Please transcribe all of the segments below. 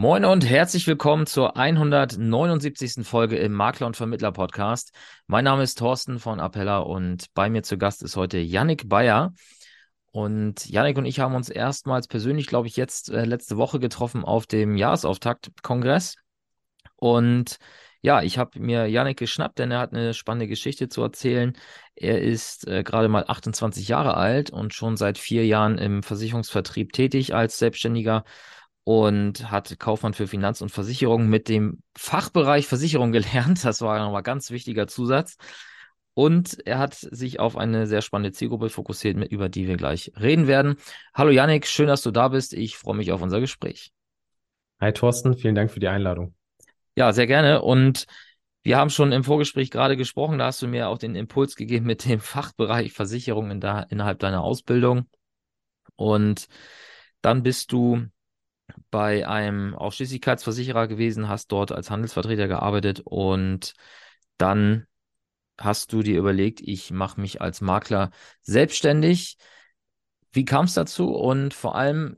Moin und herzlich willkommen zur 179. Folge im Makler und Vermittler Podcast. Mein Name ist Thorsten von Appella und bei mir zu Gast ist heute Yannick Bayer. Und Yannick und ich haben uns erstmals persönlich, glaube ich, jetzt äh, letzte Woche getroffen auf dem Jahresauftakt-Kongress. Und ja, ich habe mir Yannick geschnappt, denn er hat eine spannende Geschichte zu erzählen. Er ist äh, gerade mal 28 Jahre alt und schon seit vier Jahren im Versicherungsvertrieb tätig als Selbstständiger und hat Kaufmann für Finanz und Versicherung mit dem Fachbereich Versicherung gelernt. Das war nochmal ganz wichtiger Zusatz. Und er hat sich auf eine sehr spannende Zielgruppe fokussiert, über die wir gleich reden werden. Hallo Yannick, schön, dass du da bist. Ich freue mich auf unser Gespräch. Hi Thorsten, vielen Dank für die Einladung. Ja, sehr gerne. Und wir haben schon im Vorgespräch gerade gesprochen, da hast du mir auch den Impuls gegeben mit dem Fachbereich Versicherung in der, innerhalb deiner Ausbildung. Und dann bist du bei einem Ausschließlichkeitsversicherer gewesen, hast dort als Handelsvertreter gearbeitet und dann hast du dir überlegt, ich mache mich als Makler selbstständig. Wie kam es dazu und vor allem,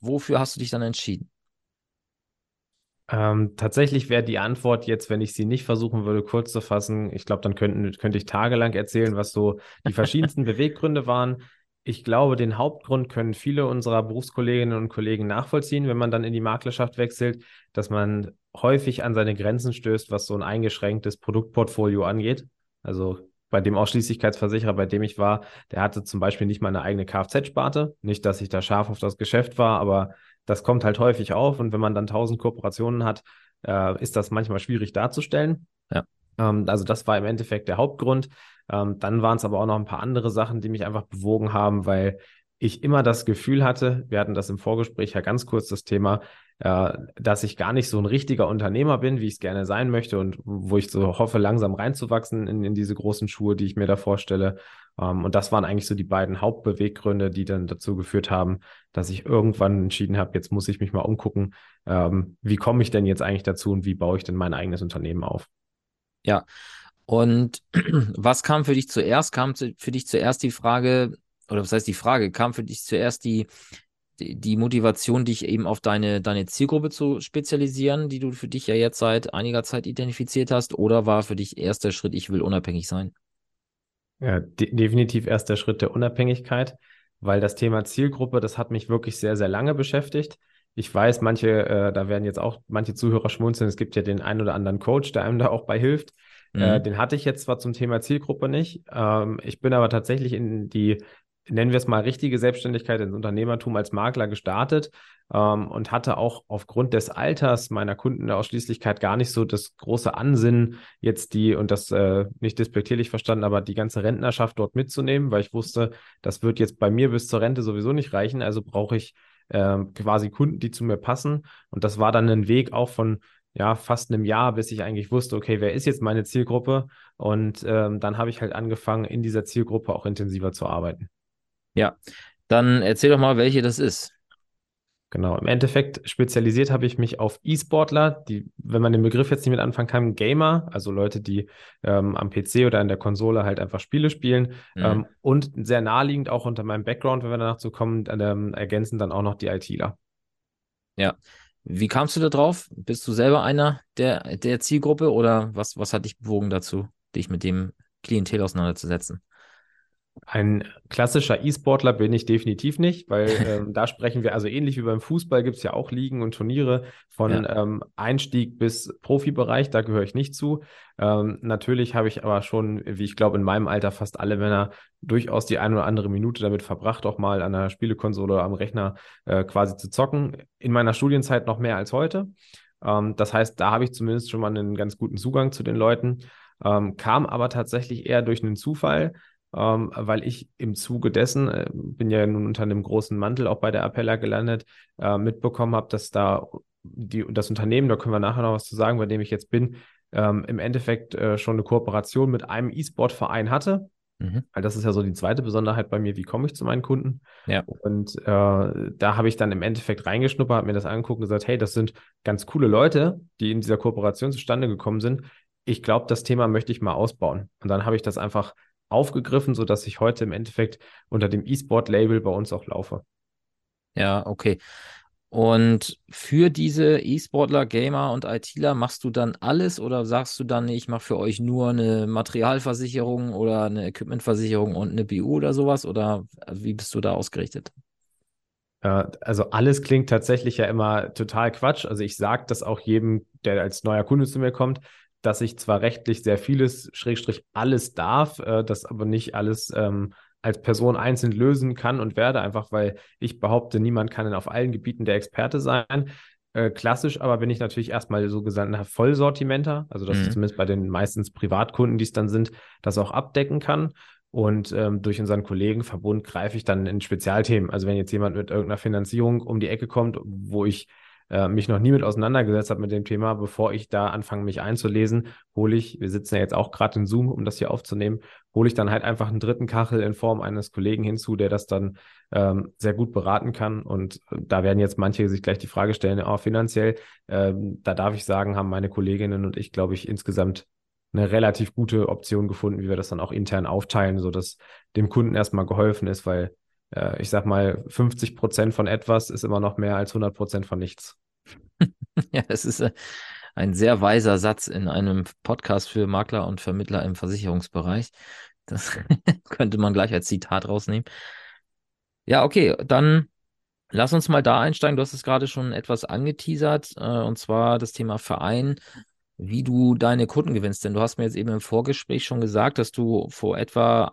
wofür hast du dich dann entschieden? Ähm, tatsächlich wäre die Antwort jetzt, wenn ich sie nicht versuchen würde, kurz zu fassen, ich glaube, dann könnten, könnte ich tagelang erzählen, was so die verschiedensten Beweggründe waren ich glaube, den Hauptgrund können viele unserer Berufskolleginnen und Kollegen nachvollziehen, wenn man dann in die Maklerschaft wechselt, dass man häufig an seine Grenzen stößt, was so ein eingeschränktes Produktportfolio angeht. Also bei dem Ausschließlichkeitsversicherer, bei dem ich war, der hatte zum Beispiel nicht mal eine eigene Kfz-Sparte. Nicht, dass ich da scharf auf das Geschäft war, aber das kommt halt häufig auf. Und wenn man dann tausend Kooperationen hat, äh, ist das manchmal schwierig darzustellen. Ja. Ähm, also das war im Endeffekt der Hauptgrund. Ähm, dann waren es aber auch noch ein paar andere Sachen, die mich einfach bewogen haben, weil ich immer das Gefühl hatte, wir hatten das im Vorgespräch ja ganz kurz das Thema, äh, dass ich gar nicht so ein richtiger Unternehmer bin, wie ich es gerne sein möchte und wo ich so hoffe, langsam reinzuwachsen in, in diese großen Schuhe, die ich mir da vorstelle. Ähm, und das waren eigentlich so die beiden Hauptbeweggründe, die dann dazu geführt haben, dass ich irgendwann entschieden habe, jetzt muss ich mich mal umgucken, ähm, wie komme ich denn jetzt eigentlich dazu und wie baue ich denn mein eigenes Unternehmen auf. Ja, und was kam für dich zuerst? Kam für dich zuerst die Frage, oder was heißt die Frage, kam für dich zuerst die, die, Motivation, dich eben auf deine, deine Zielgruppe zu spezialisieren, die du für dich ja jetzt seit einiger Zeit identifiziert hast, oder war für dich erster Schritt, ich will unabhängig sein? Ja, de definitiv erster Schritt der Unabhängigkeit, weil das Thema Zielgruppe, das hat mich wirklich sehr, sehr lange beschäftigt. Ich weiß, manche, äh, da werden jetzt auch manche Zuhörer schmunzeln. Es gibt ja den einen oder anderen Coach, der einem da auch bei hilft. Äh, mhm. Äh, den hatte ich jetzt zwar zum Thema Zielgruppe nicht. Ähm, ich bin aber tatsächlich in die, nennen wir es mal, richtige Selbstständigkeit ins Unternehmertum als Makler gestartet ähm, und hatte auch aufgrund des Alters meiner Kunden der Ausschließlichkeit gar nicht so das große Ansinnen, jetzt die, und das äh, nicht despektierlich verstanden, aber die ganze Rentnerschaft dort mitzunehmen, weil ich wusste, das wird jetzt bei mir bis zur Rente sowieso nicht reichen. Also brauche ich äh, quasi Kunden, die zu mir passen. Und das war dann ein Weg auch von ja, fast einem Jahr, bis ich eigentlich wusste, okay, wer ist jetzt meine Zielgruppe? Und ähm, dann habe ich halt angefangen, in dieser Zielgruppe auch intensiver zu arbeiten. Ja, dann erzähl doch mal, welche das ist. Genau, im Endeffekt spezialisiert habe ich mich auf E-Sportler, die, wenn man den Begriff jetzt nicht mit anfangen kann, Gamer, also Leute, die ähm, am PC oder in der Konsole halt einfach Spiele spielen mhm. ähm, und sehr naheliegend auch unter meinem Background, wenn wir danach zu kommen, ähm, ergänzen dann auch noch die ITler. Ja, wie kamst du da drauf? Bist du selber einer der, der Zielgruppe oder was, was hat dich bewogen dazu, dich mit dem Klientel auseinanderzusetzen? Ein klassischer E-Sportler bin ich definitiv nicht, weil ähm, da sprechen wir, also ähnlich wie beim Fußball gibt es ja auch Ligen und Turniere von ja. ähm, Einstieg bis Profibereich, da gehöre ich nicht zu. Ähm, natürlich habe ich aber schon, wie ich glaube, in meinem Alter fast alle Männer durchaus die eine oder andere Minute damit verbracht, auch mal an der Spielekonsole oder am Rechner äh, quasi zu zocken. In meiner Studienzeit noch mehr als heute. Ähm, das heißt, da habe ich zumindest schon mal einen ganz guten Zugang zu den Leuten. Ähm, kam aber tatsächlich eher durch einen Zufall ähm, weil ich im Zuge dessen, äh, bin ja nun unter einem großen Mantel auch bei der Appella gelandet, äh, mitbekommen habe, dass da die, das Unternehmen, da können wir nachher noch was zu sagen, bei dem ich jetzt bin, ähm, im Endeffekt äh, schon eine Kooperation mit einem E-Sport-Verein hatte. Mhm. Weil das ist ja so die zweite Besonderheit bei mir, wie komme ich zu meinen Kunden? Ja. Und äh, da habe ich dann im Endeffekt reingeschnuppert, habe mir das angeguckt und gesagt, hey, das sind ganz coole Leute, die in dieser Kooperation zustande gekommen sind. Ich glaube, das Thema möchte ich mal ausbauen. Und dann habe ich das einfach aufgegriffen, sodass ich heute im Endeffekt unter dem E-Sport-Label bei uns auch laufe. Ja, okay. Und für diese E-Sportler, Gamer und ITler machst du dann alles oder sagst du dann, ich mache für euch nur eine Materialversicherung oder eine Equipmentversicherung und eine BU oder sowas? Oder wie bist du da ausgerichtet? Also alles klingt tatsächlich ja immer total Quatsch. Also ich sage das auch jedem, der als neuer Kunde zu mir kommt, dass ich zwar rechtlich sehr vieles, Schrägstrich alles darf, äh, das aber nicht alles ähm, als Person einzeln lösen kann und werde, einfach weil ich behaupte, niemand kann auf allen Gebieten der Experte sein. Äh, klassisch aber bin ich natürlich erstmal so gesandter Vollsortimenter, also dass mhm. ich zumindest bei den meistens Privatkunden, die es dann sind, das auch abdecken kann. Und ähm, durch unseren Kollegenverbund greife ich dann in Spezialthemen. Also wenn jetzt jemand mit irgendeiner Finanzierung um die Ecke kommt, wo ich äh, mich noch nie mit auseinandergesetzt habe mit dem Thema, bevor ich da anfange, mich einzulesen, hole ich, wir sitzen ja jetzt auch gerade in Zoom, um das hier aufzunehmen, hole ich dann halt einfach einen dritten Kachel in Form eines Kollegen hinzu, der das dann ähm, sehr gut beraten kann. Und äh, da werden jetzt manche sich gleich die Frage stellen, auch finanziell, ähm, da darf ich sagen, haben meine Kolleginnen und ich, glaube ich, insgesamt eine relativ gute Option gefunden, wie wir das dann auch intern aufteilen, sodass dem Kunden erstmal geholfen ist, weil äh, ich sag mal, 50 Prozent von etwas ist immer noch mehr als 100 Prozent von nichts. ja, es ist äh, ein sehr weiser Satz in einem Podcast für Makler und Vermittler im Versicherungsbereich. Das könnte man gleich als Zitat rausnehmen. Ja, okay, dann lass uns mal da einsteigen. Du hast es gerade schon etwas angeteasert, äh, und zwar das Thema Verein, wie du deine Kunden gewinnst. Denn du hast mir jetzt eben im Vorgespräch schon gesagt, dass du vor etwa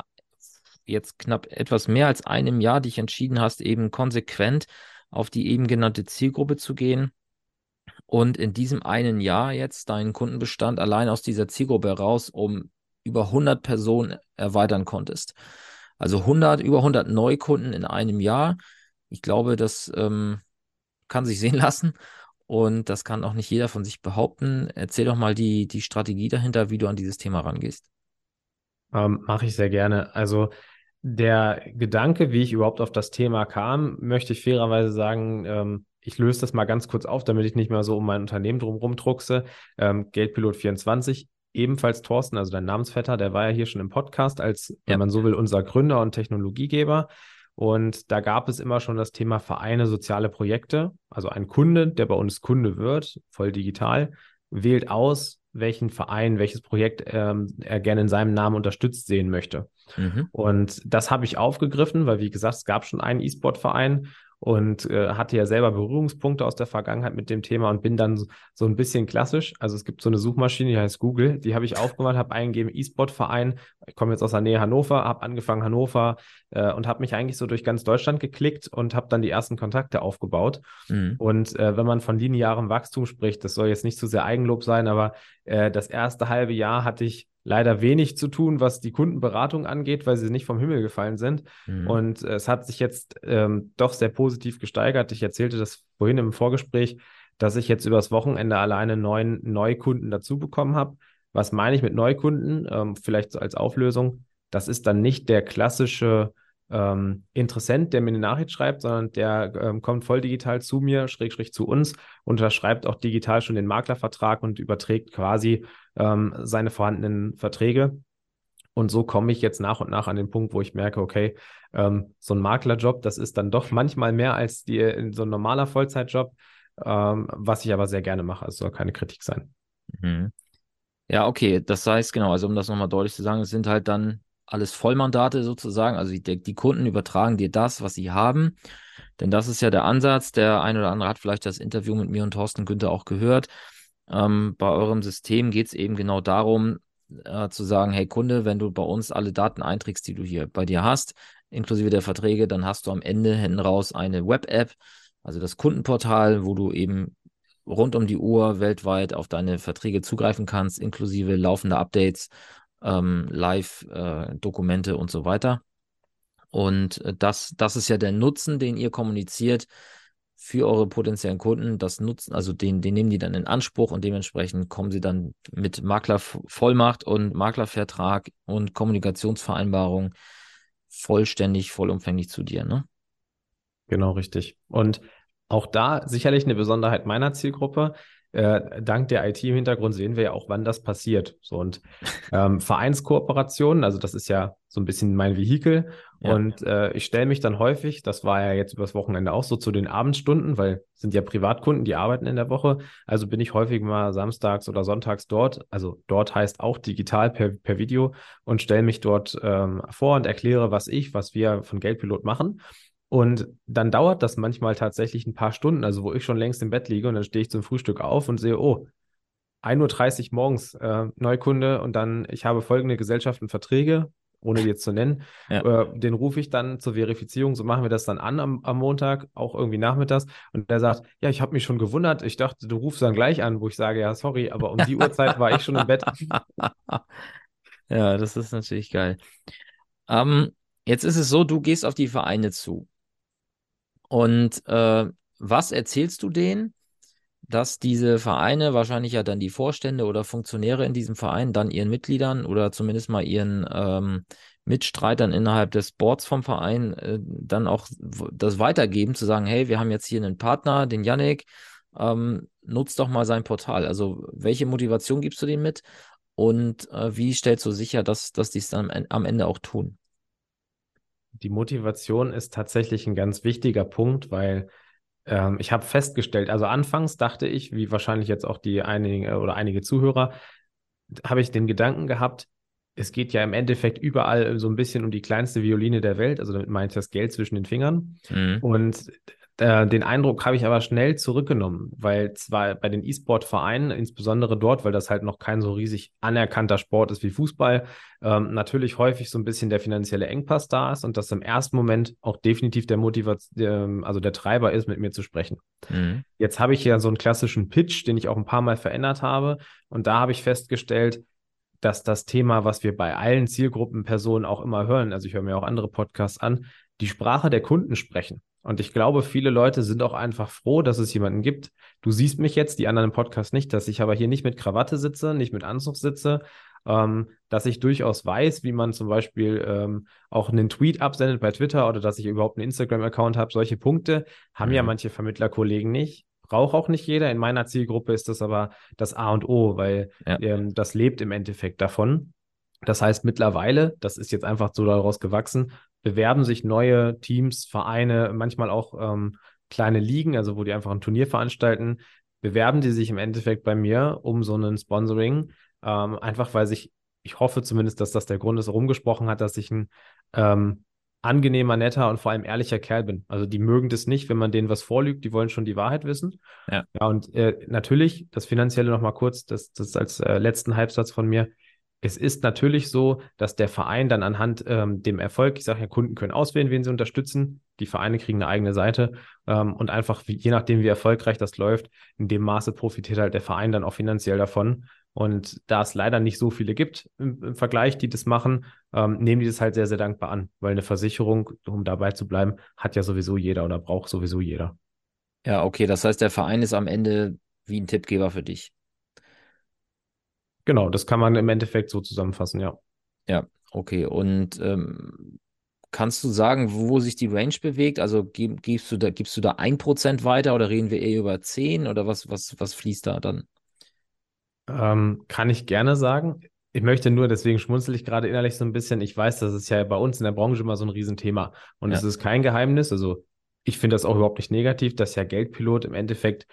jetzt knapp etwas mehr als einem Jahr dich entschieden hast, eben konsequent auf die eben genannte Zielgruppe zu gehen und in diesem einen Jahr jetzt deinen Kundenbestand allein aus dieser Zielgruppe heraus um über 100 Personen erweitern konntest. Also 100, über 100 Neukunden in einem Jahr. Ich glaube, das ähm, kann sich sehen lassen und das kann auch nicht jeder von sich behaupten. Erzähl doch mal die, die Strategie dahinter, wie du an dieses Thema rangehst. Ähm, Mache ich sehr gerne. Also der Gedanke, wie ich überhaupt auf das Thema kam, möchte ich fairerweise sagen, ähm, ich löse das mal ganz kurz auf, damit ich nicht mehr so um mein Unternehmen drumherum druckse. Ähm, Geldpilot 24, ebenfalls Thorsten, also dein Namensvetter, der war ja hier schon im Podcast als, ja. wenn man so will, unser Gründer und Technologiegeber. Und da gab es immer schon das Thema Vereine, soziale Projekte. Also ein Kunde, der bei uns Kunde wird, voll digital, wählt aus, welchen Verein, welches Projekt ähm, er gerne in seinem Namen unterstützt sehen möchte. Mhm. Und das habe ich aufgegriffen, weil, wie gesagt, es gab schon einen E-Sport-Verein und äh, hatte ja selber Berührungspunkte aus der Vergangenheit mit dem Thema und bin dann so, so, ein bisschen klassisch. Also es gibt so eine Suchmaschine, die heißt Google, die habe ich aufgemacht, habe eingegeben E-Sport-Verein. Ich komme jetzt aus der Nähe Hannover, habe angefangen Hannover äh, und habe mich eigentlich so durch ganz Deutschland geklickt und habe dann die ersten Kontakte aufgebaut. Mhm. Und äh, wenn man von linearem Wachstum spricht, das soll jetzt nicht zu sehr Eigenlob sein, aber äh, das erste halbe Jahr hatte ich leider wenig zu tun, was die Kundenberatung angeht, weil sie nicht vom Himmel gefallen sind. Mhm. Und äh, es hat sich jetzt ähm, doch sehr positiv gesteigert. Ich erzählte das vorhin im Vorgespräch, dass ich jetzt übers Wochenende alleine neun Neukunden dazu bekommen habe. Was meine ich mit Neukunden? Ähm, vielleicht als Auflösung. Das ist dann nicht der klassische ähm, Interessent, der mir eine Nachricht schreibt, sondern der ähm, kommt voll digital zu mir, schräg, schräg zu uns, unterschreibt auch digital schon den Maklervertrag und überträgt quasi ähm, seine vorhandenen Verträge. Und so komme ich jetzt nach und nach an den Punkt, wo ich merke, okay, ähm, so ein Maklerjob, das ist dann doch manchmal mehr als die, so ein normaler Vollzeitjob, ähm, was ich aber sehr gerne mache. Es soll keine Kritik sein. Mhm. Ja, okay, das heißt genau, also um das nochmal deutlich zu sagen, es sind halt dann alles Vollmandate sozusagen. Also die, die, Kunden übertragen dir das, was sie haben. Denn das ist ja der Ansatz. Der ein oder andere hat vielleicht das Interview mit mir und Thorsten Günther auch gehört. Ähm, bei eurem System geht es eben genau darum, äh, zu sagen, hey Kunde, wenn du bei uns alle Daten einträgst, die du hier bei dir hast, inklusive der Verträge, dann hast du am Ende hinten raus eine Web-App, also das Kundenportal, wo du eben rund um die Uhr weltweit auf deine Verträge zugreifen kannst, inklusive laufender Updates ähm, Live-Dokumente äh, und so weiter. Und äh, das, das ist ja der Nutzen, den ihr kommuniziert für eure potenziellen Kunden. Das Nutzen, also den, den nehmen die dann in Anspruch und dementsprechend kommen sie dann mit Maklervollmacht und Maklervertrag und Kommunikationsvereinbarung vollständig, vollumfänglich zu dir, ne? Genau, richtig. Und auch da sicherlich eine Besonderheit meiner Zielgruppe. Äh, dank der IT im Hintergrund sehen wir ja auch, wann das passiert. So und ähm, Vereinskooperationen, also das ist ja so ein bisschen mein Vehikel. Ja. Und äh, ich stelle mich dann häufig, das war ja jetzt übers Wochenende auch so, zu den Abendstunden, weil sind ja Privatkunden, die arbeiten in der Woche. Also bin ich häufig mal samstags oder sonntags dort. Also dort heißt auch digital per, per Video und stelle mich dort ähm, vor und erkläre, was ich, was wir von Geldpilot machen. Und dann dauert das manchmal tatsächlich ein paar Stunden, also wo ich schon längst im Bett liege und dann stehe ich zum Frühstück auf und sehe, oh, 1.30 Uhr morgens äh, Neukunde und dann, ich habe folgende Gesellschaften Verträge, ohne die jetzt zu nennen. Ja. Äh, den rufe ich dann zur Verifizierung, so machen wir das dann an am, am Montag, auch irgendwie nachmittags. Und der sagt, ja, ich habe mich schon gewundert, ich dachte, du rufst dann gleich an, wo ich sage, ja, sorry, aber um die Uhrzeit war ich schon im Bett. ja, das ist natürlich geil. Ähm, jetzt ist es so, du gehst auf die Vereine zu. Und äh, was erzählst du denen, dass diese Vereine, wahrscheinlich ja dann die Vorstände oder Funktionäre in diesem Verein, dann ihren Mitgliedern oder zumindest mal ihren ähm, Mitstreitern innerhalb des Boards vom Verein äh, dann auch das weitergeben, zu sagen, hey, wir haben jetzt hier einen Partner, den Yannick, ähm, nutzt doch mal sein Portal. Also welche Motivation gibst du denen mit und äh, wie stellst du sicher, dass, dass die es dann am Ende auch tun? Die Motivation ist tatsächlich ein ganz wichtiger Punkt, weil ähm, ich habe festgestellt, also anfangs dachte ich, wie wahrscheinlich jetzt auch die einige oder einige Zuhörer, habe ich den Gedanken gehabt, es geht ja im Endeffekt überall so ein bisschen um die kleinste Violine der Welt, also damit meine ich das Geld zwischen den Fingern. Mhm. Und äh, den Eindruck habe ich aber schnell zurückgenommen, weil zwar bei den E-Sport-Vereinen, insbesondere dort, weil das halt noch kein so riesig anerkannter Sport ist wie Fußball, ähm, natürlich häufig so ein bisschen der finanzielle Engpass da ist und das im ersten Moment auch definitiv der Motivation, also der Treiber ist, mit mir zu sprechen. Mhm. Jetzt habe ich ja so einen klassischen Pitch, den ich auch ein paar Mal verändert habe und da habe ich festgestellt, dass das Thema, was wir bei allen Zielgruppenpersonen auch immer hören, also ich höre mir auch andere Podcasts an, die Sprache der Kunden sprechen. Und ich glaube, viele Leute sind auch einfach froh, dass es jemanden gibt. Du siehst mich jetzt, die anderen im Podcast nicht, dass ich aber hier nicht mit Krawatte sitze, nicht mit Anzug sitze, ähm, dass ich durchaus weiß, wie man zum Beispiel ähm, auch einen Tweet absendet bei Twitter oder dass ich überhaupt einen Instagram-Account habe. Solche Punkte haben mhm. ja manche Vermittlerkollegen nicht. Braucht auch nicht jeder. In meiner Zielgruppe ist das aber das A und O, weil ja. ähm, das lebt im Endeffekt davon. Das heißt, mittlerweile, das ist jetzt einfach so daraus gewachsen, bewerben sich neue Teams, Vereine, manchmal auch ähm, kleine Ligen, also wo die einfach ein Turnier veranstalten, bewerben die sich im Endeffekt bei mir um so einen Sponsoring, ähm, einfach weil sich, ich hoffe zumindest, dass das der Grund ist, rumgesprochen hat, dass ich ein ähm, angenehmer, netter und vor allem ehrlicher Kerl bin. Also die mögen das nicht, wenn man denen was vorlügt, die wollen schon die Wahrheit wissen. Ja, ja und äh, natürlich, das Finanzielle nochmal kurz, das, das als äh, letzten Halbsatz von mir, es ist natürlich so, dass der Verein dann anhand ähm, dem Erfolg, ich sage ja, Kunden können auswählen, wen sie unterstützen. Die Vereine kriegen eine eigene Seite ähm, und einfach, wie, je nachdem, wie erfolgreich das läuft, in dem Maße profitiert halt der Verein dann auch finanziell davon. Und da es leider nicht so viele gibt im, im Vergleich, die das machen, ähm, nehmen die das halt sehr, sehr dankbar an, weil eine Versicherung, um dabei zu bleiben, hat ja sowieso jeder oder braucht sowieso jeder. Ja, okay, das heißt, der Verein ist am Ende wie ein Tippgeber für dich. Genau, das kann man im Endeffekt so zusammenfassen, ja. Ja, okay. Und ähm, kannst du sagen, wo sich die Range bewegt? Also gib, gibst du da, gibst du da ein Prozent weiter oder reden wir eher über zehn oder was, was, was fließt da dann? Ähm, kann ich gerne sagen. Ich möchte nur, deswegen schmunzel ich gerade innerlich so ein bisschen. Ich weiß, das ist ja bei uns in der Branche immer so ein Riesenthema. Und ja. es ist kein Geheimnis. Also ich finde das auch überhaupt nicht negativ, dass ja Geldpilot im Endeffekt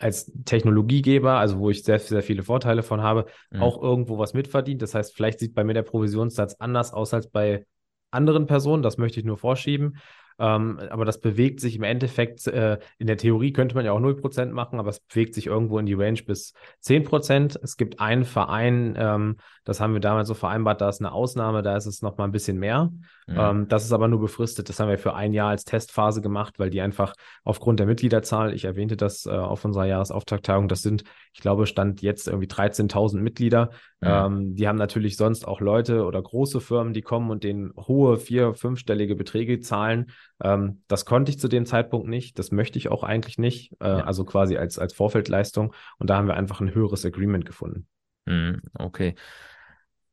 als Technologiegeber, also wo ich sehr, sehr viele Vorteile von habe, mhm. auch irgendwo was mitverdient. Das heißt, vielleicht sieht bei mir der Provisionssatz anders aus als bei anderen Personen. Das möchte ich nur vorschieben. Ähm, aber das bewegt sich im Endeffekt, äh, in der Theorie könnte man ja auch 0% machen, aber es bewegt sich irgendwo in die Range bis 10%. Es gibt einen Verein, ähm, das haben wir damals so vereinbart, da ist eine Ausnahme, da ist es nochmal ein bisschen mehr. Mhm. Ähm, das ist aber nur befristet. Das haben wir für ein Jahr als Testphase gemacht, weil die einfach aufgrund der Mitgliederzahl, ich erwähnte das äh, auf unserer Jahresauftakttagung, das sind, ich glaube, stand jetzt irgendwie 13.000 Mitglieder. Mhm. Ähm, die haben natürlich sonst auch Leute oder große Firmen, die kommen und denen hohe vier-, fünfstellige Beträge zahlen. Ähm, das konnte ich zu dem Zeitpunkt nicht. Das möchte ich auch eigentlich nicht. Äh, ja. Also quasi als, als Vorfeldleistung. Und da haben wir einfach ein höheres Agreement gefunden. Mhm, okay.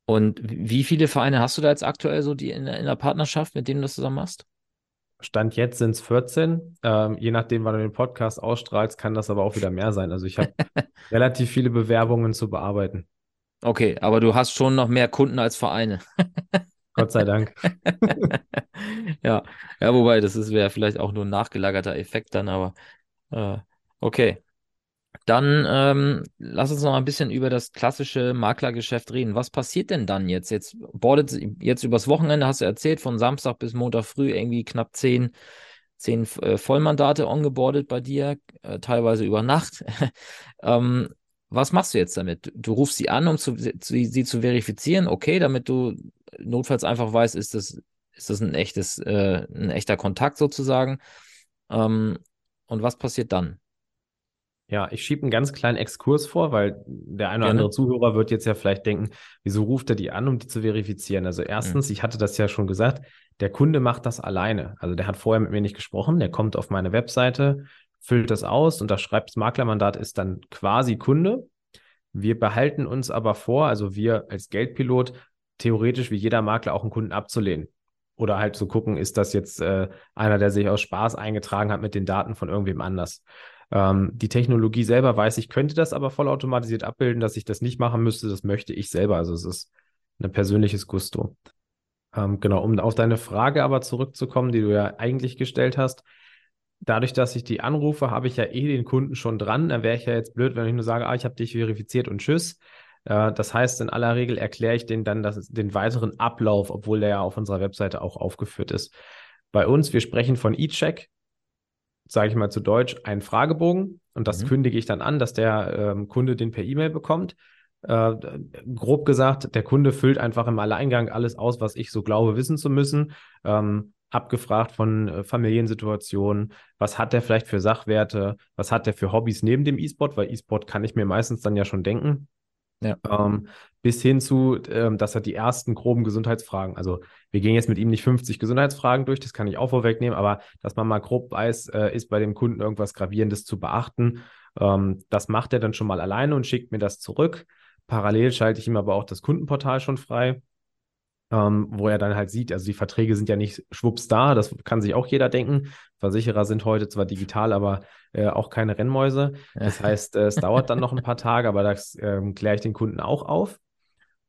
Und wie viele Vereine hast du da jetzt aktuell so die in, in der Partnerschaft, mit denen du das zusammen machst? Stand jetzt sind es 14. Ähm, je nachdem, wann du den Podcast ausstrahlst, kann das aber auch wieder mehr sein. Also ich habe relativ viele Bewerbungen zu bearbeiten. Okay, aber du hast schon noch mehr Kunden als Vereine. Gott sei Dank. ja, ja, wobei, das wäre vielleicht auch nur ein nachgelagerter Effekt dann, aber äh, okay. Dann ähm, lass uns noch ein bisschen über das klassische Maklergeschäft reden. Was passiert denn dann jetzt? Jetzt bordet jetzt übers Wochenende, hast du erzählt, von Samstag bis Montag früh irgendwie knapp zehn, zehn äh, Vollmandate ongeboardet bei dir, äh, teilweise über Nacht. ähm, was machst du jetzt damit? Du rufst sie an, um zu, zu, sie zu verifizieren, okay, damit du notfalls einfach weißt, ist das, ist das ein echtes, äh, ein echter Kontakt sozusagen. Ähm, und was passiert dann? Ja, ich schiebe einen ganz kleinen Exkurs vor, weil der eine oder andere Zuhörer wird jetzt ja vielleicht denken, wieso ruft er die an, um die zu verifizieren? Also erstens, mhm. ich hatte das ja schon gesagt, der Kunde macht das alleine. Also der hat vorher mit mir nicht gesprochen, der kommt auf meine Webseite, füllt das aus und das schreibt das Maklermandat ist dann quasi Kunde. Wir behalten uns aber vor, also wir als Geldpilot, theoretisch wie jeder Makler auch einen Kunden abzulehnen. Oder halt zu gucken, ist das jetzt äh, einer, der sich aus Spaß eingetragen hat mit den Daten von irgendwem anders. Ähm, die Technologie selber weiß ich, könnte das aber vollautomatisiert abbilden, dass ich das nicht machen müsste. Das möchte ich selber. Also es ist ein persönliches Gusto. Ähm, genau, um auf deine Frage aber zurückzukommen, die du ja eigentlich gestellt hast. Dadurch, dass ich die anrufe, habe ich ja eh den Kunden schon dran. Da wäre ich ja jetzt blöd, wenn ich nur sage, ah, ich habe dich verifiziert und tschüss. Äh, das heißt, in aller Regel erkläre ich denen dann das, den weiteren Ablauf, obwohl der ja auf unserer Webseite auch aufgeführt ist. Bei uns, wir sprechen von E-Check, sage ich mal zu Deutsch, einen Fragebogen und das mhm. kündige ich dann an, dass der ähm, Kunde den per E-Mail bekommt. Äh, grob gesagt, der Kunde füllt einfach im Alleingang alles aus, was ich so glaube, wissen zu müssen. Ähm, abgefragt von äh, Familiensituationen, was hat der vielleicht für Sachwerte, was hat der für Hobbys neben dem E-Sport, weil E-Sport kann ich mir meistens dann ja schon denken. Ja. Ähm, bis hin zu, ähm, dass er die ersten groben Gesundheitsfragen, also wir gehen jetzt mit ihm nicht 50 Gesundheitsfragen durch, das kann ich auch vorwegnehmen, aber dass man mal grob weiß, äh, ist bei dem Kunden irgendwas Gravierendes zu beachten, ähm, das macht er dann schon mal alleine und schickt mir das zurück. Parallel schalte ich ihm aber auch das Kundenportal schon frei ähm, wo er dann halt sieht, also die Verträge sind ja nicht schwupps da, das kann sich auch jeder denken. Versicherer sind heute zwar digital, aber äh, auch keine Rennmäuse. Das heißt, äh, es dauert dann noch ein paar Tage, aber das ähm, kläre ich den Kunden auch auf.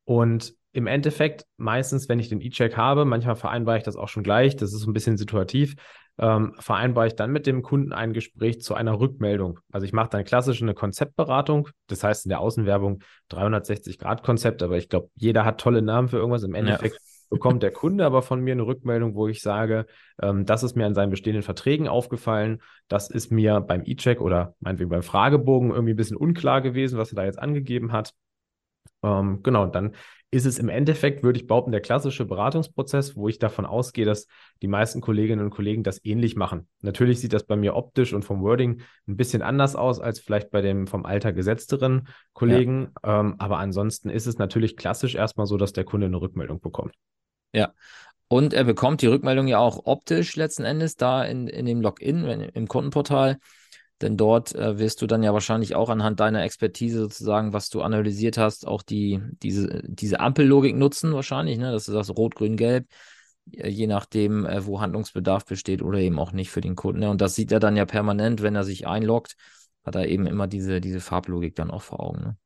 Und im Endeffekt, meistens, wenn ich den E-Check habe, manchmal vereinbare ich das auch schon gleich, das ist ein bisschen situativ, ähm, vereinbare ich dann mit dem Kunden ein Gespräch zu einer Rückmeldung. Also ich mache dann klassisch eine Konzeptberatung, das heißt in der Außenwerbung 360-Grad-Konzept, aber ich glaube, jeder hat tolle Namen für irgendwas. Im Endeffekt ja. bekommt der Kunde aber von mir eine Rückmeldung, wo ich sage, ähm, das ist mir an seinen bestehenden Verträgen aufgefallen, das ist mir beim E-Check oder meinetwegen beim Fragebogen irgendwie ein bisschen unklar gewesen, was er da jetzt angegeben hat. Ähm, genau, dann ist es im Endeffekt, würde ich behaupten, der klassische Beratungsprozess, wo ich davon ausgehe, dass die meisten Kolleginnen und Kollegen das ähnlich machen. Natürlich sieht das bei mir optisch und vom Wording ein bisschen anders aus als vielleicht bei dem vom Alter gesetzteren Kollegen. Ja. Ähm, aber ansonsten ist es natürlich klassisch erstmal so, dass der Kunde eine Rückmeldung bekommt. Ja. Und er bekommt die Rückmeldung ja auch optisch letzten Endes da in, in dem Login, im Kundenportal. Denn dort äh, wirst du dann ja wahrscheinlich auch anhand deiner Expertise sozusagen, was du analysiert hast, auch die, diese, diese Ampellogik nutzen wahrscheinlich, ne? dass du sagst Rot, Grün, Gelb, äh, je nachdem, äh, wo Handlungsbedarf besteht oder eben auch nicht für den Kunden. Ne? Und das sieht er dann ja permanent, wenn er sich einloggt, hat er eben immer diese, diese Farblogik dann auch vor Augen. Ne?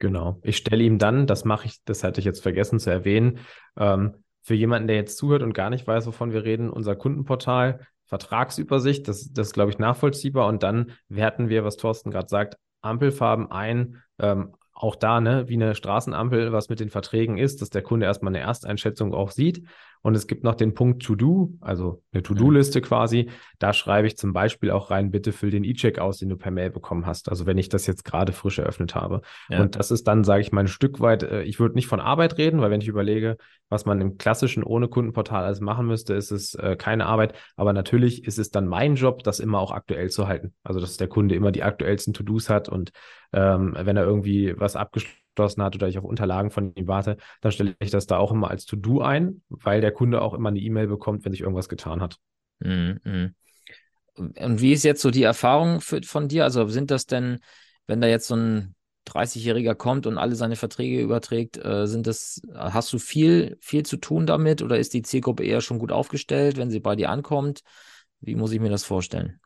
Genau. Ich stelle ihm dann, das mache ich, das hatte ich jetzt vergessen zu erwähnen, ähm, für jemanden, der jetzt zuhört und gar nicht weiß, wovon wir reden, unser Kundenportal Vertragsübersicht, das, das ist, glaube ich, nachvollziehbar. Und dann werten wir, was Thorsten gerade sagt, Ampelfarben ein, ähm, auch da, ne, wie eine Straßenampel, was mit den Verträgen ist, dass der Kunde erstmal eine Ersteinschätzung auch sieht. Und es gibt noch den Punkt To-Do, also eine To-Do-Liste mhm. quasi. Da schreibe ich zum Beispiel auch rein, bitte füll den E-Check aus, den du per Mail bekommen hast. Also wenn ich das jetzt gerade frisch eröffnet habe. Ja. Und das ist dann, sage ich mal, ein Stück weit, äh, ich würde nicht von Arbeit reden, weil wenn ich überlege, was man im klassischen ohne Kundenportal alles machen müsste, ist es äh, keine Arbeit. Aber natürlich ist es dann mein Job, das immer auch aktuell zu halten. Also dass der Kunde immer die aktuellsten To-Dos hat und ähm, wenn er irgendwie was abgeschlossen hat oder ich auf Unterlagen von ihm warte, dann stelle ich das da auch immer als To-Do ein, weil der Kunde auch immer eine E-Mail bekommt, wenn sich irgendwas getan hat. Mhm. Und wie ist jetzt so die Erfahrung für, von dir? Also sind das denn, wenn da jetzt so ein 30-Jähriger kommt und alle seine Verträge überträgt, äh, sind das, hast du viel, viel zu tun damit oder ist die Zielgruppe eher schon gut aufgestellt, wenn sie bei dir ankommt? Wie muss ich mir das vorstellen?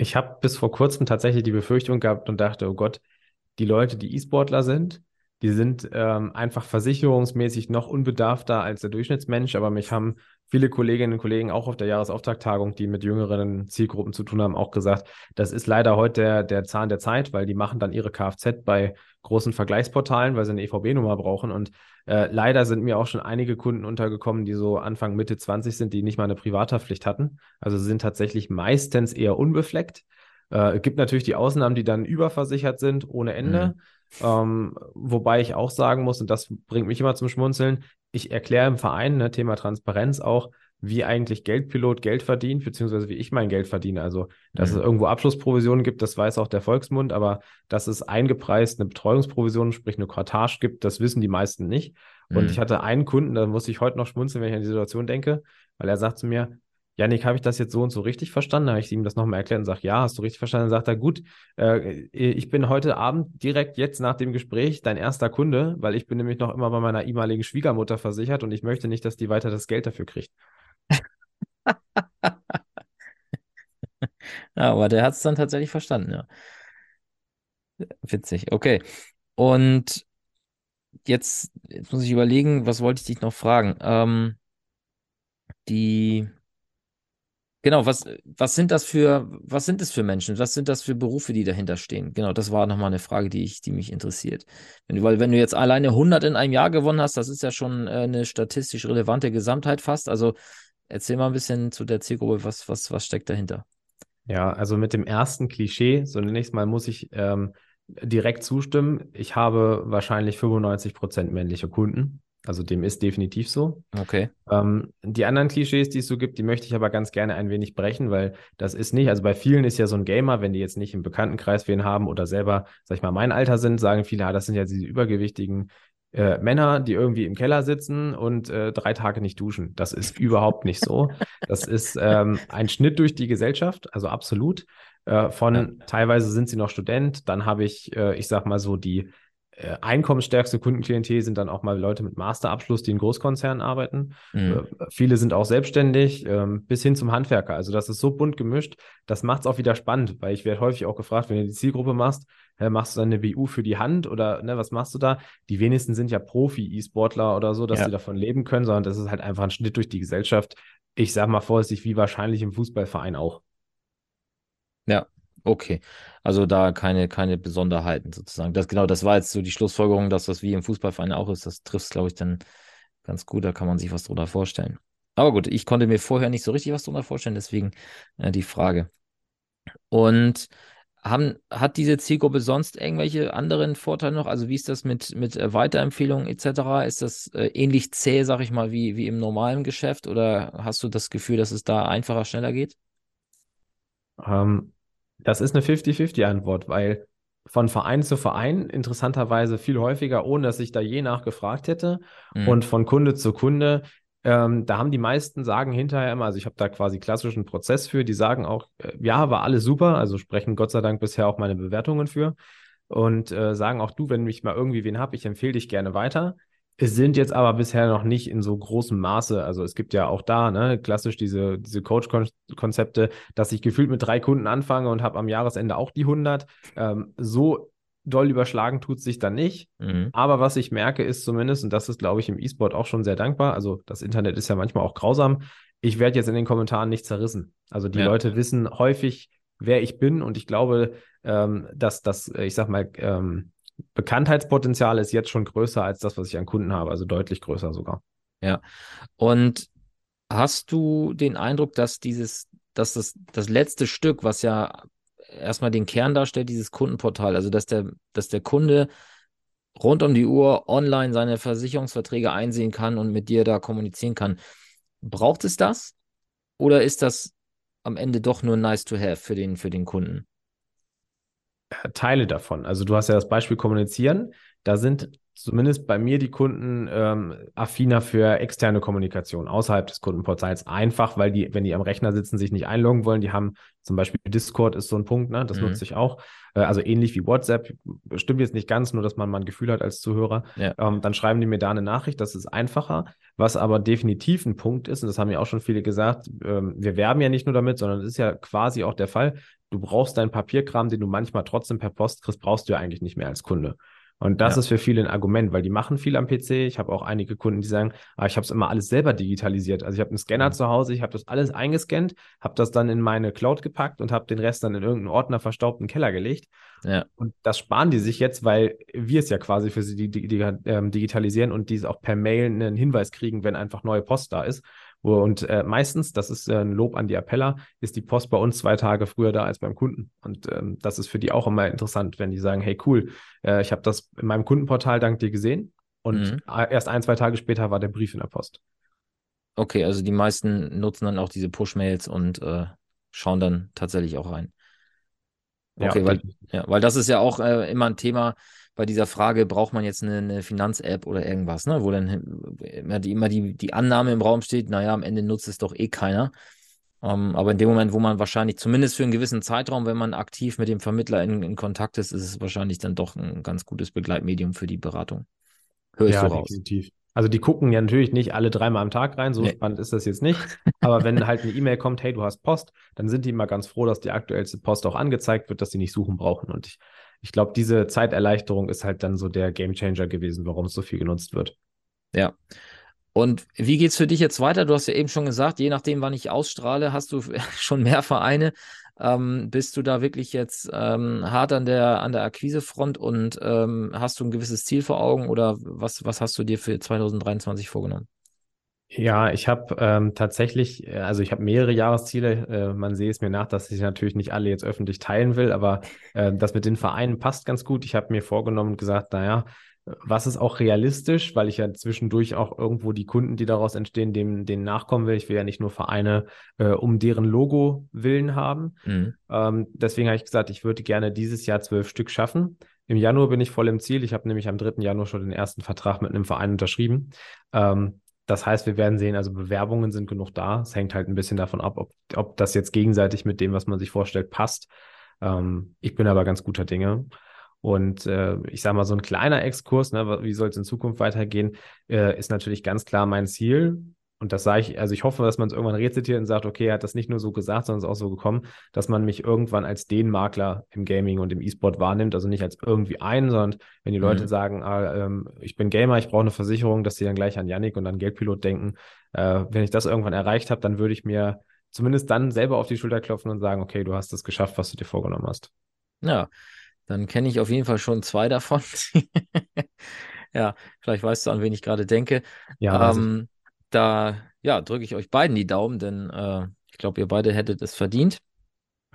Ich habe bis vor kurzem tatsächlich die Befürchtung gehabt und dachte, oh Gott, die Leute, die E-Sportler sind, die sind ähm, einfach versicherungsmäßig noch unbedarfter als der Durchschnittsmensch, aber mich haben viele Kolleginnen und Kollegen auch auf der Jahresauftakttagung, die mit jüngeren Zielgruppen zu tun haben, auch gesagt, das ist leider heute der, der Zahn der Zeit, weil die machen dann ihre Kfz bei großen Vergleichsportalen, weil sie eine EVB-Nummer brauchen. Und äh, leider sind mir auch schon einige Kunden untergekommen, die so Anfang, Mitte 20 sind, die nicht mal eine Privathaftpflicht hatten. Also sind tatsächlich meistens eher unbefleckt. Äh, gibt natürlich die Ausnahmen, die dann überversichert sind, ohne Ende. Mhm. Ähm, wobei ich auch sagen muss, und das bringt mich immer zum Schmunzeln, ich erkläre im Verein, ne, Thema Transparenz auch, wie eigentlich Geldpilot Geld verdient, beziehungsweise wie ich mein Geld verdiene. Also, dass mhm. es irgendwo Abschlussprovisionen gibt, das weiß auch der Volksmund, aber dass es eingepreist eine Betreuungsprovision, sprich eine Quartage gibt, das wissen die meisten nicht. Und mhm. ich hatte einen Kunden, da muss ich heute noch schmunzeln, wenn ich an die Situation denke, weil er sagt zu mir, Janik, habe ich das jetzt so und so richtig verstanden? Habe ich ihm das nochmal erklärt und sage, ja, hast du richtig verstanden? Dann sagt er, gut, äh, ich bin heute Abend direkt jetzt nach dem Gespräch dein erster Kunde, weil ich bin nämlich noch immer bei meiner ehemaligen Schwiegermutter versichert und ich möchte nicht, dass die weiter das Geld dafür kriegt. ja, aber der hat es dann tatsächlich verstanden, ja. Witzig, okay. Und jetzt, jetzt muss ich überlegen, was wollte ich dich noch fragen? Ähm, die Genau, was, was sind das für, was sind das für Menschen? Was sind das für Berufe, die dahinter stehen? Genau, das war nochmal eine Frage, die ich, die mich interessiert. Wenn du, weil wenn du jetzt alleine 100 in einem Jahr gewonnen hast, das ist ja schon äh, eine statistisch relevante Gesamtheit fast. Also erzähl mal ein bisschen zu der Zielgruppe, was, was, was steckt dahinter? Ja, also mit dem ersten Klischee, so zunächst mal muss ich ähm, direkt zustimmen. Ich habe wahrscheinlich 95 Prozent männliche Kunden. Also dem ist definitiv so. Okay. Ähm, die anderen Klischees, die es so gibt, die möchte ich aber ganz gerne ein wenig brechen, weil das ist nicht, also bei vielen ist ja so ein Gamer, wenn die jetzt nicht im Bekanntenkreis wen haben oder selber, sag ich mal, mein Alter sind, sagen viele, ah, das sind ja diese übergewichtigen äh, Männer, die irgendwie im Keller sitzen und äh, drei Tage nicht duschen. Das ist überhaupt nicht so. Das ist ähm, ein Schnitt durch die Gesellschaft, also absolut. Äh, von teilweise sind sie noch Student, dann habe ich, äh, ich sag mal so, die äh, einkommensstärkste Kundenklientel sind dann auch mal Leute mit Masterabschluss, die in Großkonzernen arbeiten. Mhm. Äh, viele sind auch selbstständig, ähm, bis hin zum Handwerker. Also das ist so bunt gemischt, das macht es auch wieder spannend, weil ich werde häufig auch gefragt, wenn du die Zielgruppe machst, äh, machst du dann eine BU für die Hand oder ne, was machst du da? Die wenigsten sind ja Profi-E-Sportler oder so, dass ja. sie davon leben können, sondern das ist halt einfach ein Schnitt durch die Gesellschaft. Ich sage mal vorsichtig, wie wahrscheinlich im Fußballverein auch. Ja, Okay, also da keine, keine Besonderheiten sozusagen. Das, genau, das war jetzt so die Schlussfolgerung, dass das wie im Fußballverein auch ist. Das trifft es, glaube ich, dann ganz gut. Da kann man sich was drunter vorstellen. Aber gut, ich konnte mir vorher nicht so richtig was drunter vorstellen, deswegen äh, die Frage. Und haben, hat diese Zielgruppe sonst irgendwelche anderen Vorteile noch? Also wie ist das mit, mit äh, Weiterempfehlungen etc.? Ist das äh, ähnlich zäh, sag ich mal, wie, wie im normalen Geschäft? Oder hast du das Gefühl, dass es da einfacher, schneller geht? Ähm, das ist eine 50-50-Antwort, weil von Verein zu Verein interessanterweise viel häufiger, ohne dass ich da je nachgefragt hätte. Mhm. Und von Kunde zu Kunde, ähm, da haben die meisten sagen hinterher immer, also ich habe da quasi klassischen Prozess für, die sagen auch, äh, ja, war alles super, also sprechen Gott sei Dank bisher auch meine Bewertungen für und äh, sagen auch du, wenn ich mal irgendwie wen habe, ich empfehle dich gerne weiter. Es sind jetzt aber bisher noch nicht in so großem Maße, also es gibt ja auch da, ne, klassisch diese, diese Coach-Konzepte, dass ich gefühlt mit drei Kunden anfange und habe am Jahresende auch die 100. Ähm, so doll überschlagen tut sich dann nicht. Mhm. Aber was ich merke, ist zumindest, und das ist, glaube ich, im E-Sport auch schon sehr dankbar, also das Internet ist ja manchmal auch grausam, ich werde jetzt in den Kommentaren nicht zerrissen. Also die ja. Leute wissen häufig, wer ich bin und ich glaube, ähm, dass das, ich sag mal, ähm, Bekanntheitspotenzial ist jetzt schon größer als das, was ich an Kunden habe, also deutlich größer sogar. Ja. Und hast du den Eindruck, dass dieses, dass das, das letzte Stück, was ja erstmal den Kern darstellt, dieses Kundenportal, also dass der, dass der Kunde rund um die Uhr online seine Versicherungsverträge einsehen kann und mit dir da kommunizieren kann. Braucht es das? Oder ist das am Ende doch nur nice to have für den, für den Kunden? Teile davon. Also du hast ja das Beispiel kommunizieren. Da sind zumindest bei mir die Kunden ähm, affiner für externe Kommunikation außerhalb des Kundenportals. Einfach, weil die, wenn die am Rechner sitzen, sich nicht einloggen wollen. Die haben zum Beispiel Discord ist so ein Punkt, ne? das mhm. nutze ich auch. Äh, also ähnlich wie WhatsApp. Stimmt jetzt nicht ganz, nur dass man mal ein Gefühl hat als Zuhörer. Ja. Ähm, dann schreiben die mir da eine Nachricht, das ist einfacher. Was aber definitiv ein Punkt ist, und das haben ja auch schon viele gesagt, ähm, wir werben ja nicht nur damit, sondern es ist ja quasi auch der Fall. Du brauchst deinen Papierkram, den du manchmal trotzdem per Post kriegst, brauchst du ja eigentlich nicht mehr als Kunde. Und das ja. ist für viele ein Argument, weil die machen viel am PC. Ich habe auch einige Kunden, die sagen, ah, ich habe es immer alles selber digitalisiert. Also ich habe einen Scanner mhm. zu Hause, ich habe das alles eingescannt, habe das dann in meine Cloud gepackt und habe den Rest dann in irgendeinen Ordner verstaubten Keller gelegt. Ja. Und das sparen die sich jetzt, weil wir es ja quasi für sie die, die, die, ähm, digitalisieren und diese auch per Mail einen Hinweis kriegen, wenn einfach neue Post da ist. Und äh, meistens, das ist äh, ein Lob an die Appeller, ist die Post bei uns zwei Tage früher da als beim Kunden. Und ähm, das ist für die auch immer interessant, wenn die sagen, hey cool, äh, ich habe das in meinem Kundenportal dank dir gesehen und mhm. erst ein, zwei Tage später war der Brief in der Post. Okay, also die meisten nutzen dann auch diese Push-Mails und äh, schauen dann tatsächlich auch rein. Okay, ja, weil, ja, weil das ist ja auch äh, immer ein Thema, bei dieser Frage, braucht man jetzt eine, eine Finanz-App oder irgendwas, ne? wo dann immer die, immer die, die Annahme im Raum steht, naja, am Ende nutzt es doch eh keiner. Um, ähm, aber in dem Moment, wo man wahrscheinlich zumindest für einen gewissen Zeitraum, wenn man aktiv mit dem Vermittler in, in Kontakt ist, ist es wahrscheinlich dann doch ein ganz gutes Begleitmedium für die Beratung. Hör ich ja, so raus. definitiv. Also die gucken ja natürlich nicht alle dreimal am Tag rein, so nee. spannend ist das jetzt nicht. Aber wenn halt eine E-Mail kommt, hey, du hast Post, dann sind die immer ganz froh, dass die aktuellste Post auch angezeigt wird, dass sie nicht suchen brauchen. Und ich ich glaube, diese Zeiterleichterung ist halt dann so der Gamechanger gewesen, warum es so viel genutzt wird. Ja. Und wie geht es für dich jetzt weiter? Du hast ja eben schon gesagt, je nachdem, wann ich ausstrahle, hast du schon mehr Vereine. Ähm, bist du da wirklich jetzt ähm, hart an der, an der Akquisefront und ähm, hast du ein gewisses Ziel vor Augen oder was, was hast du dir für 2023 vorgenommen? Ja, ich habe ähm, tatsächlich, äh, also ich habe mehrere Jahresziele. Äh, man sehe es mir nach, dass ich natürlich nicht alle jetzt öffentlich teilen will, aber äh, das mit den Vereinen passt ganz gut. Ich habe mir vorgenommen und gesagt, naja, was ist auch realistisch, weil ich ja zwischendurch auch irgendwo die Kunden, die daraus entstehen, dem, denen nachkommen will. Ich will ja nicht nur Vereine äh, um deren Logo willen haben. Mhm. Ähm, deswegen habe ich gesagt, ich würde gerne dieses Jahr zwölf Stück schaffen. Im Januar bin ich voll im Ziel. Ich habe nämlich am 3. Januar schon den ersten Vertrag mit einem Verein unterschrieben. Ähm, das heißt, wir werden sehen, also Bewerbungen sind genug da. Es hängt halt ein bisschen davon ab, ob, ob das jetzt gegenseitig mit dem, was man sich vorstellt, passt. Ähm, ich bin aber ganz guter Dinge. Und äh, ich sage mal, so ein kleiner Exkurs, ne, wie soll es in Zukunft weitergehen, äh, ist natürlich ganz klar mein Ziel und das sage ich, also ich hoffe, dass man es irgendwann rezitiert und sagt, okay, er hat das nicht nur so gesagt, sondern es ist auch so gekommen, dass man mich irgendwann als den Makler im Gaming und im E-Sport wahrnimmt. Also nicht als irgendwie einen, sondern wenn die Leute mhm. sagen, ah, ähm, ich bin Gamer, ich brauche eine Versicherung, dass sie dann gleich an Yannick und an Geldpilot denken. Äh, wenn ich das irgendwann erreicht habe, dann würde ich mir zumindest dann selber auf die Schulter klopfen und sagen, okay, du hast das geschafft, was du dir vorgenommen hast. Ja, dann kenne ich auf jeden Fall schon zwei davon. ja, vielleicht weißt du, an wen ich gerade denke. Ja, ähm, da ja, drücke ich euch beiden die Daumen, denn äh, ich glaube, ihr beide hättet es verdient.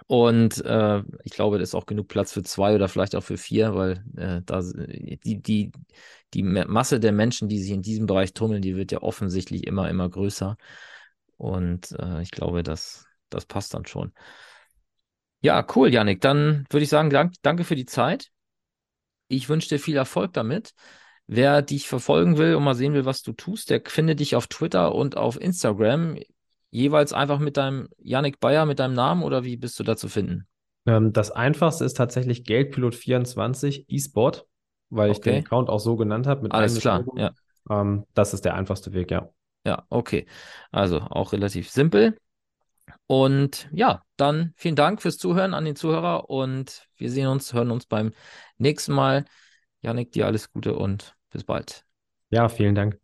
Und äh, ich glaube, da ist auch genug Platz für zwei oder vielleicht auch für vier, weil äh, da die, die, die Masse der Menschen, die sich in diesem Bereich tummeln, die wird ja offensichtlich immer, immer größer. Und äh, ich glaube, das, das passt dann schon. Ja, cool, Janik. Dann würde ich sagen, dank, danke für die Zeit. Ich wünsche dir viel Erfolg damit. Wer dich verfolgen will und mal sehen will, was du tust, der findet dich auf Twitter und auf Instagram. Jeweils einfach mit deinem Yannick Bayer, mit deinem Namen oder wie bist du da zu finden? Ähm, das einfachste ist tatsächlich Geldpilot24 eSport, weil okay. ich den Account auch so genannt habe. Alles klar, ja. Ähm, das ist der einfachste Weg, ja. Ja, okay. Also auch relativ simpel. Und ja, dann vielen Dank fürs Zuhören an den Zuhörer und wir sehen uns, hören uns beim nächsten Mal. Janik, dir alles Gute und bis bald. Ja, vielen Dank.